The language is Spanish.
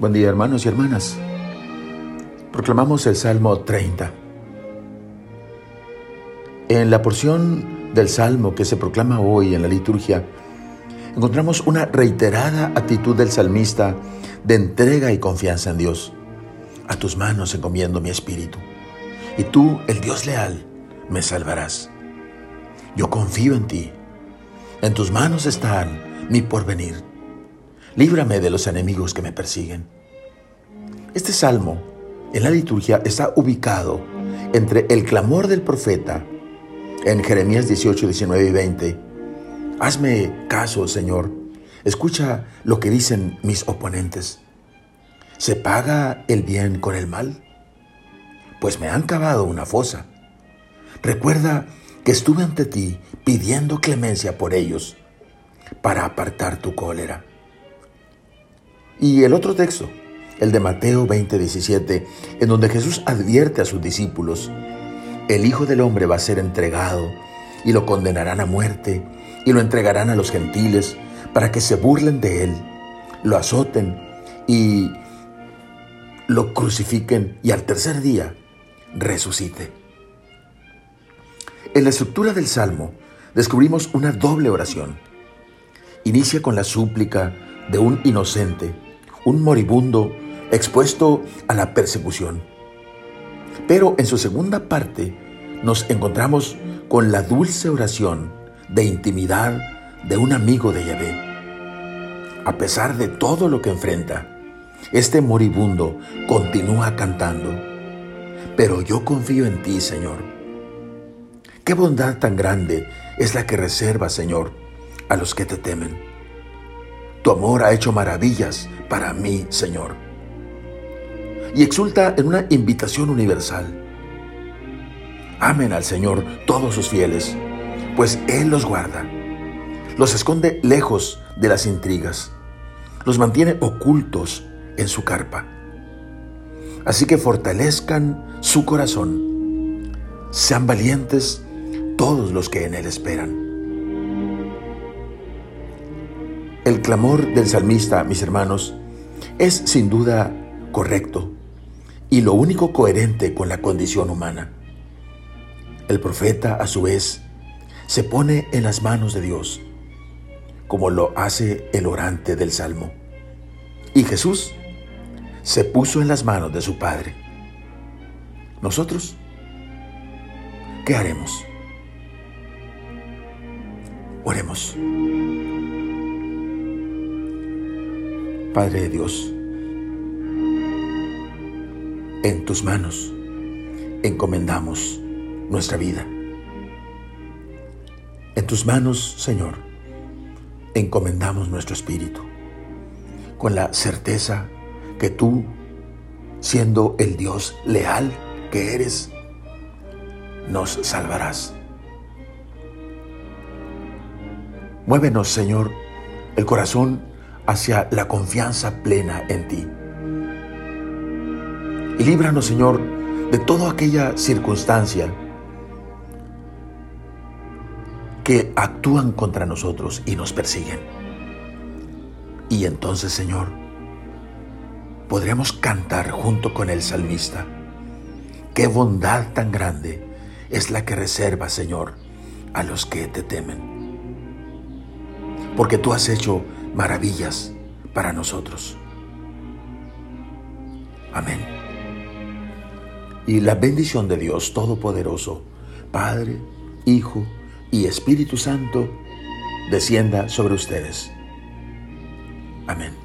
Buen día hermanos y hermanas. Proclamamos el Salmo 30. En la porción del Salmo que se proclama hoy en la liturgia, encontramos una reiterada actitud del salmista de entrega y confianza en Dios. A tus manos encomiendo mi espíritu, y tú, el Dios leal, me salvarás. Yo confío en ti. En tus manos están mi porvenir líbrame de los enemigos que me persiguen. Este salmo en la liturgia está ubicado entre el clamor del profeta en Jeremías 18, 19 y 20. Hazme caso, Señor. Escucha lo que dicen mis oponentes. ¿Se paga el bien con el mal? Pues me han cavado una fosa. Recuerda que estuve ante ti pidiendo clemencia por ellos para apartar tu cólera. Y el otro texto, el de Mateo 20, 17, en donde Jesús advierte a sus discípulos, el Hijo del Hombre va a ser entregado y lo condenarán a muerte y lo entregarán a los gentiles para que se burlen de él, lo azoten y lo crucifiquen y al tercer día resucite. En la estructura del Salmo descubrimos una doble oración. Inicia con la súplica de un inocente un moribundo expuesto a la persecución. Pero en su segunda parte nos encontramos con la dulce oración de intimidad de un amigo de Yahvé. A pesar de todo lo que enfrenta, este moribundo continúa cantando. Pero yo confío en ti, Señor. Qué bondad tan grande es la que reserva, Señor, a los que te temen. Tu amor ha hecho maravillas para mí, Señor. Y exulta en una invitación universal. Amen al Señor todos sus fieles, pues Él los guarda. Los esconde lejos de las intrigas. Los mantiene ocultos en su carpa. Así que fortalezcan su corazón. Sean valientes todos los que en Él esperan. El clamor del salmista, mis hermanos, es sin duda correcto y lo único coherente con la condición humana. El profeta, a su vez, se pone en las manos de Dios, como lo hace el orante del Salmo. Y Jesús se puso en las manos de su Padre. ¿Nosotros? ¿Qué haremos? Oremos. Padre de Dios, en tus manos encomendamos nuestra vida. En tus manos, Señor, encomendamos nuestro espíritu, con la certeza que tú, siendo el Dios leal que eres, nos salvarás. Muévenos, Señor, el corazón hacia la confianza plena en ti. Y líbranos, Señor, de toda aquella circunstancia que actúan contra nosotros y nos persiguen. Y entonces, Señor, podremos cantar junto con el salmista. Qué bondad tan grande es la que reserva, Señor, a los que te temen. Porque tú has hecho maravillas para nosotros. Amén. Y la bendición de Dios Todopoderoso, Padre, Hijo y Espíritu Santo, descienda sobre ustedes. Amén.